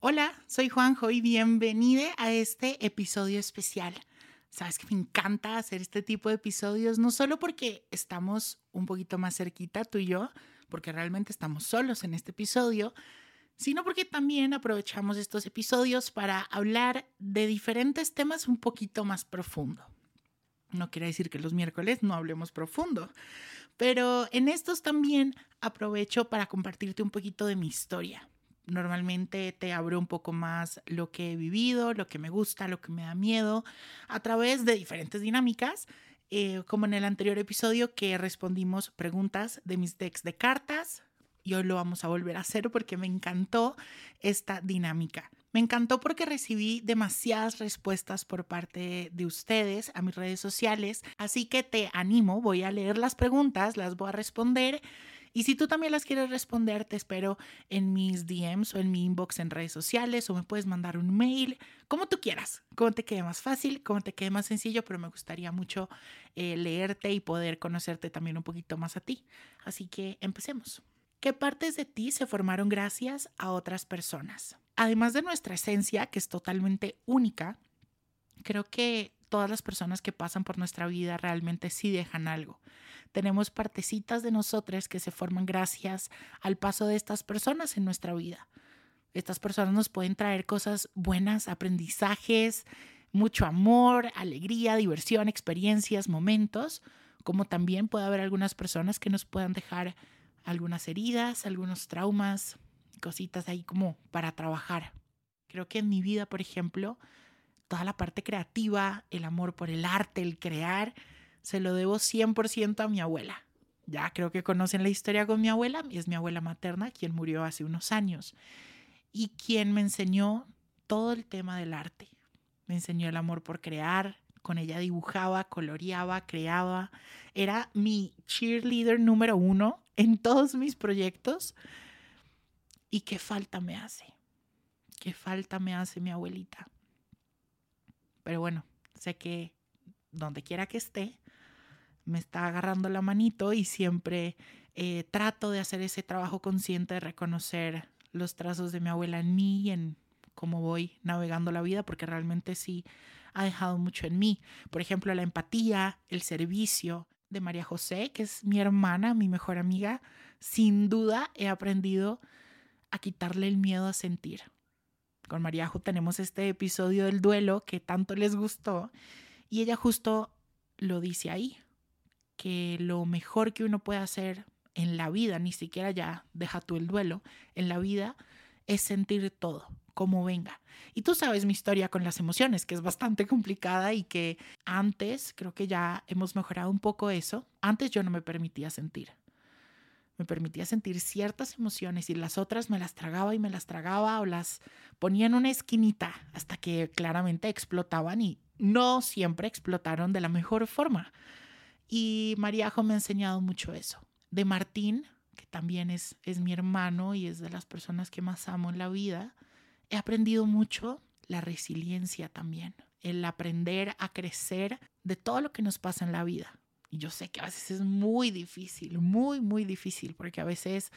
Hola, soy Juanjo y bienvenido a este episodio especial. Sabes que me encanta hacer este tipo de episodios, no solo porque estamos un poquito más cerquita tú y yo, porque realmente estamos solos en este episodio, sino porque también aprovechamos estos episodios para hablar de diferentes temas un poquito más profundo. No quiere decir que los miércoles no hablemos profundo, pero en estos también aprovecho para compartirte un poquito de mi historia. Normalmente te abro un poco más lo que he vivido, lo que me gusta, lo que me da miedo, a través de diferentes dinámicas, eh, como en el anterior episodio que respondimos preguntas de mis decks de cartas. Y hoy lo vamos a volver a hacer porque me encantó esta dinámica. Me encantó porque recibí demasiadas respuestas por parte de ustedes a mis redes sociales, así que te animo, voy a leer las preguntas, las voy a responder. Y si tú también las quieres responder, te espero en mis DMs o en mi inbox en redes sociales o me puedes mandar un mail, como tú quieras, como te quede más fácil, como te quede más sencillo, pero me gustaría mucho eh, leerte y poder conocerte también un poquito más a ti. Así que empecemos. ¿Qué partes de ti se formaron gracias a otras personas? Además de nuestra esencia, que es totalmente única, creo que todas las personas que pasan por nuestra vida realmente sí dejan algo. Tenemos partecitas de nosotros que se forman gracias al paso de estas personas en nuestra vida. Estas personas nos pueden traer cosas buenas, aprendizajes, mucho amor, alegría, diversión, experiencias, momentos, como también puede haber algunas personas que nos puedan dejar algunas heridas, algunos traumas, cositas ahí como para trabajar. Creo que en mi vida, por ejemplo, toda la parte creativa, el amor por el arte, el crear, se lo debo 100% a mi abuela. Ya creo que conocen la historia con mi abuela, es mi abuela materna, quien murió hace unos años y quien me enseñó todo el tema del arte. Me enseñó el amor por crear, con ella dibujaba, coloreaba, creaba. Era mi cheerleader número uno en todos mis proyectos. ¿Y qué falta me hace? ¿Qué falta me hace mi abuelita? Pero bueno, sé que donde quiera que esté, me está agarrando la manito y siempre eh, trato de hacer ese trabajo consciente de reconocer los trazos de mi abuela en mí y en cómo voy navegando la vida, porque realmente sí ha dejado mucho en mí. Por ejemplo, la empatía, el servicio de María José, que es mi hermana, mi mejor amiga, sin duda he aprendido a quitarle el miedo a sentir. Con Mariajo tenemos este episodio del duelo que tanto les gustó y ella justo lo dice ahí, que lo mejor que uno puede hacer en la vida, ni siquiera ya deja tú el duelo, en la vida es sentir todo, como venga. Y tú sabes mi historia con las emociones, que es bastante complicada y que antes, creo que ya hemos mejorado un poco eso, antes yo no me permitía sentir me permitía sentir ciertas emociones y las otras me las tragaba y me las tragaba o las ponía en una esquinita hasta que claramente explotaban y no siempre explotaron de la mejor forma. Y Mariajo me ha enseñado mucho eso. De Martín, que también es, es mi hermano y es de las personas que más amo en la vida, he aprendido mucho la resiliencia también, el aprender a crecer de todo lo que nos pasa en la vida y yo sé que a veces es muy difícil, muy, muy difícil, porque a veces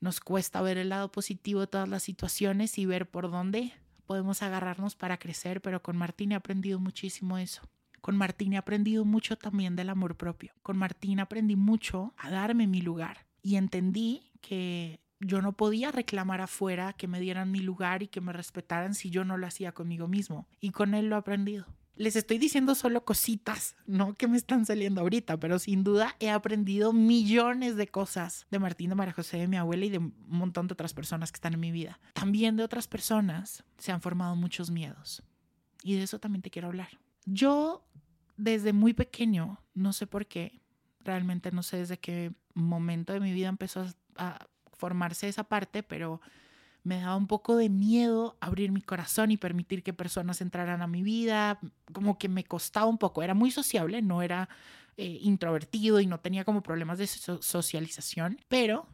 nos cuesta ver el lado positivo de todas las situaciones y ver por dónde podemos agarrarnos para crecer, pero con Martín he aprendido muchísimo eso. Con Martín he aprendido mucho también del amor propio. Con Martín aprendí mucho a darme mi lugar y entendí que yo no podía reclamar afuera que me dieran mi lugar y que me respetaran si yo no lo hacía conmigo mismo. Y con él lo he aprendido. Les estoy diciendo solo cositas, no que me están saliendo ahorita, pero sin duda he aprendido millones de cosas de Martín, de María de mi abuela y de un montón de otras personas que están en mi vida. También de otras personas se han formado muchos miedos. Y de eso también te quiero hablar. Yo, desde muy pequeño, no sé por qué, realmente no sé desde qué momento de mi vida empezó a formarse esa parte, pero me daba un poco de miedo abrir mi corazón y permitir que personas entraran a mi vida, como que me costaba un poco, era muy sociable, no era eh, introvertido y no tenía como problemas de socialización, pero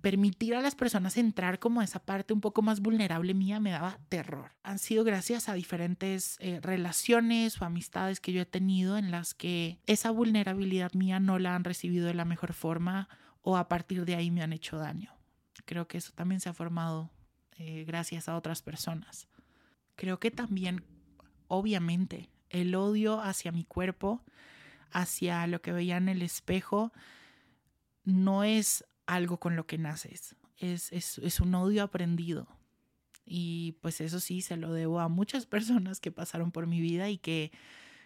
permitir a las personas entrar como a esa parte un poco más vulnerable mía me daba terror. Han sido gracias a diferentes eh, relaciones o amistades que yo he tenido en las que esa vulnerabilidad mía no la han recibido de la mejor forma o a partir de ahí me han hecho daño. Creo que eso también se ha formado eh, gracias a otras personas. Creo que también, obviamente, el odio hacia mi cuerpo, hacia lo que veía en el espejo, no es algo con lo que naces, es, es, es un odio aprendido. Y pues eso sí, se lo debo a muchas personas que pasaron por mi vida y que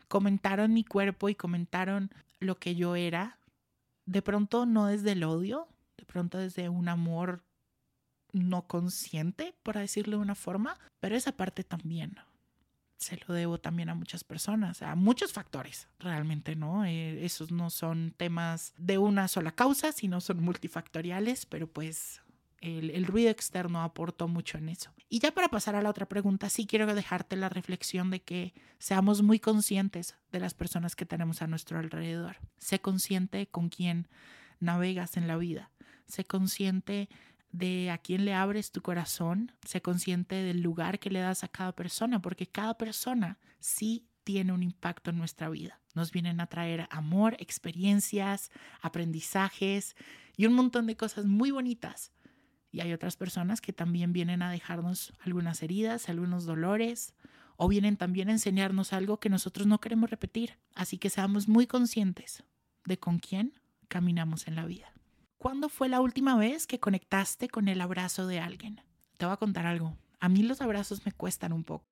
comentaron mi cuerpo y comentaron lo que yo era. De pronto no desde el odio, de pronto desde un amor no consciente, por decirlo de una forma, pero esa parte también se lo debo también a muchas personas, a muchos factores, realmente, ¿no? Eh, esos no son temas de una sola causa, sino son multifactoriales, pero pues el, el, ruido externo aportó mucho en eso. Y ya para pasar a la otra pregunta, sí quiero dejarte la reflexión de que seamos muy conscientes de las personas que tenemos a nuestro alrededor. Sé consciente con quién navegas en la vida. Sé consciente de a quién le abres tu corazón, sé consciente del lugar que le das a cada persona, porque cada persona sí tiene un impacto en nuestra vida. Nos vienen a traer amor, experiencias, aprendizajes y un montón de cosas muy bonitas. Y hay otras personas que también vienen a dejarnos algunas heridas, algunos dolores, o vienen también a enseñarnos algo que nosotros no queremos repetir. Así que seamos muy conscientes de con quién caminamos en la vida. ¿Cuándo fue la última vez que conectaste con el abrazo de alguien? Te voy a contar algo. A mí los abrazos me cuestan un poco.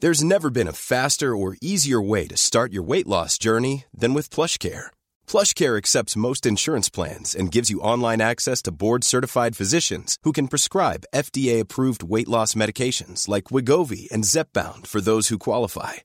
There's never been a faster or easier way to start your weight loss journey than with PlushCare. PlushCare accepts most insurance plans and gives you online access to board-certified physicians who can prescribe FDA-approved weight loss medications like Wigovi and Zepbound for those who qualify.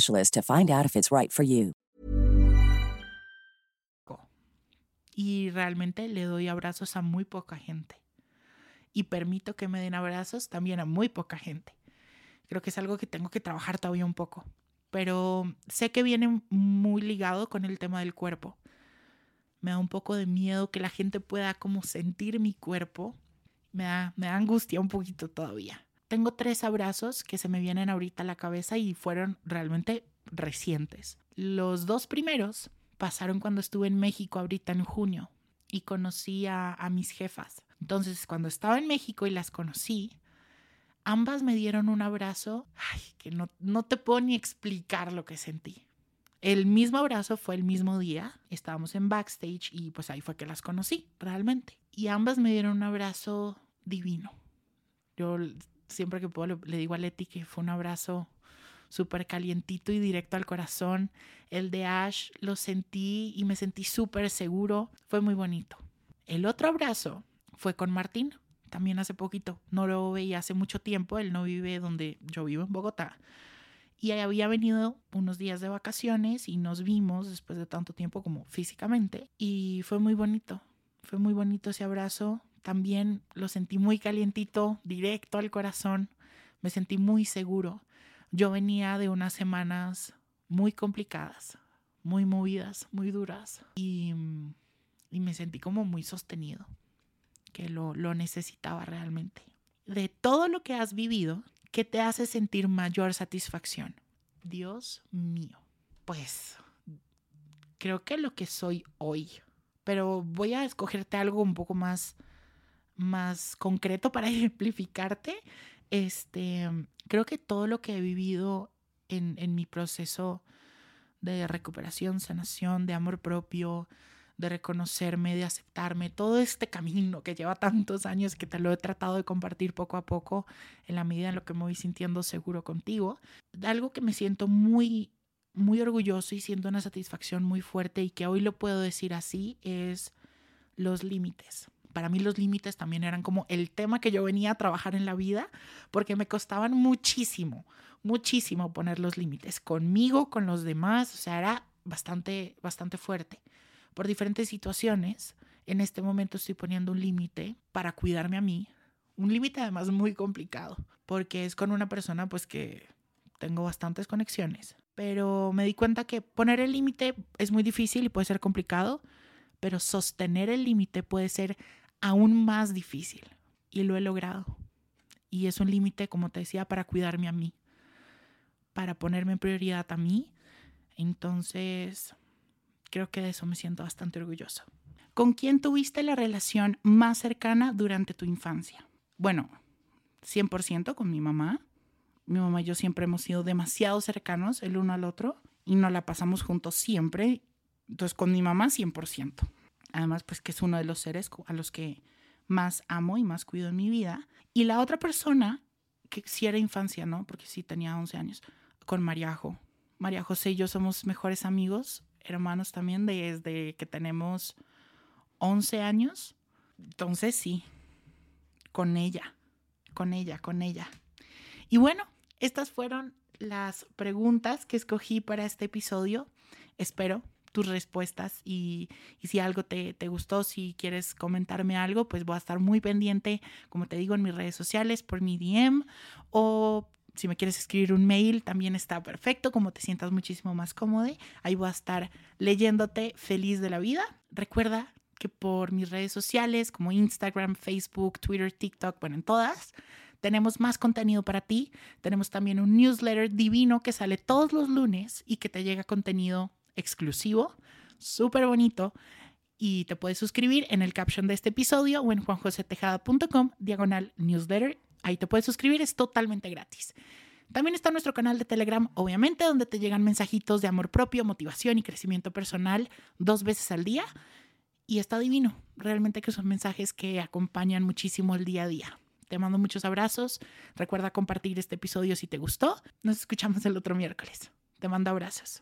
specialist to find out if it's right for you. Y realmente le doy abrazos a muy poca gente. Y permito que me den abrazos también a muy poca gente. Creo que es algo que tengo que trabajar todavía un poco. Pero sé que viene muy ligado con el tema del cuerpo. Me da un poco de miedo que la gente pueda como sentir mi cuerpo. Me da, me da angustia un poquito todavía. Tengo tres abrazos que se me vienen ahorita a la cabeza y fueron realmente recientes. Los dos primeros pasaron cuando estuve en México ahorita en junio y conocí a, mis jefas. Entonces, cuando estaba en México y las conocí, ambas me dieron un abrazo ay, que no, no te puedo ni explicar lo que sentí. El mismo abrazo fue el mismo día, estábamos en backstage y pues ahí fue que las conocí realmente. Y ambas me dieron un abrazo divino Yo siempre que puedo le, digo a Leti que fue un abrazo súper calientito y directo al corazón. El de Ash lo sentí y me sentí súper seguro. Fue muy bonito. El otro abrazo fue con Martín, también hace poquito. No lo veía hace mucho tiempo. Él no vive donde yo vivo en Bogotá. Y había venido unos días de vacaciones y nos vimos después de tanto tiempo como físicamente. Y fue muy bonito. Fue muy bonito ese abrazo. También lo sentí muy calientito, directo al corazón. Me sentí muy seguro. Yo venía de unas semanas muy complicadas, muy movidas, muy duras y, y me sentí como muy sostenido, que lo, lo necesitaba realmente. De todo lo que has vivido, ¿qué te hace sentir mayor satisfacción? Dios mío, pues creo que lo que soy hoy, pero voy a escogerte algo un poco más, más concreto para ejemplificarte. Este, creo que todo lo que he vivido en, en mi proceso de recuperación, sanación, de amor propio, de reconocerme, de aceptarme, todo este camino que lleva tantos años que te lo he tratado de compartir poco a poco en la medida en lo que me voy sintiendo seguro contigo. Algo que me siento muy, muy orgulloso y siento una satisfacción muy fuerte y que hoy lo puedo decir así es los límites para mí los límites también eran como el tema que yo venía a trabajar en la vida, porque me costaban muchísimo, muchísimo poner los límites conmigo, con los demás, o sea, era bastante, bastante fuerte. Por diferentes situaciones, en este momento estoy poniendo un límite para cuidarme a mí, un límite además muy complicado, porque es con una persona pues que tengo bastantes conexiones, pero me di cuenta que poner el límite es muy difícil y puede ser complicado, pero sostener el límite puede ser aún más difícil y lo he logrado. Y es un límite, como te decía, para cuidarme a mí, para ponerme en prioridad a mí. Entonces, creo que de eso me siento bastante orgullosa. ¿Con quién tuviste la relación más cercana durante tu infancia? Bueno, 100% con mi mamá. Mi mamá y yo siempre hemos sido demasiado cercanos el uno al otro y nos la pasamos juntos siempre. Entonces, con mi mamá 100% además pues que es uno de los seres a los que más amo y más cuido en mi vida. Y la otra persona, que sí era infancia, ¿no? Porque sí tenía 11 años, con Mariajo. María José y yo somos mejores amigos, hermanos también, desde que tenemos 11 años. Entonces sí, con ella, con ella, con ella. Y bueno, estas fueron las preguntas que escogí para este episodio. Espero tus respuestas y, si algo te, te, gustó, si quieres comentarme algo, pues voy a estar muy pendiente, como te digo, en mis redes sociales, por mi DM o si me quieres escribir un mail, también está perfecto, como te sientas muchísimo más cómodo. Ahí voy a estar leyéndote feliz de la vida. Recuerda que por mis redes sociales como Instagram, Facebook, Twitter, TikTok, bueno, en todas, tenemos más contenido para ti. Tenemos también un newsletter divino que sale todos los lunes y que te llega contenido exclusivo, súper bonito. Y te puedes suscribir en el caption de este episodio o en juanjosetejada.com, diagonal newsletter. Ahí te puedes suscribir, es totalmente gratis. También está nuestro canal de Telegram, obviamente, donde te llegan mensajitos de amor propio, motivación y crecimiento personal dos veces al día. Y está divino. Realmente que son mensajes que acompañan muchísimo el día a día. Te mando muchos abrazos. Recuerda compartir este episodio si te gustó. Nos escuchamos el otro miércoles. Te mando abrazos.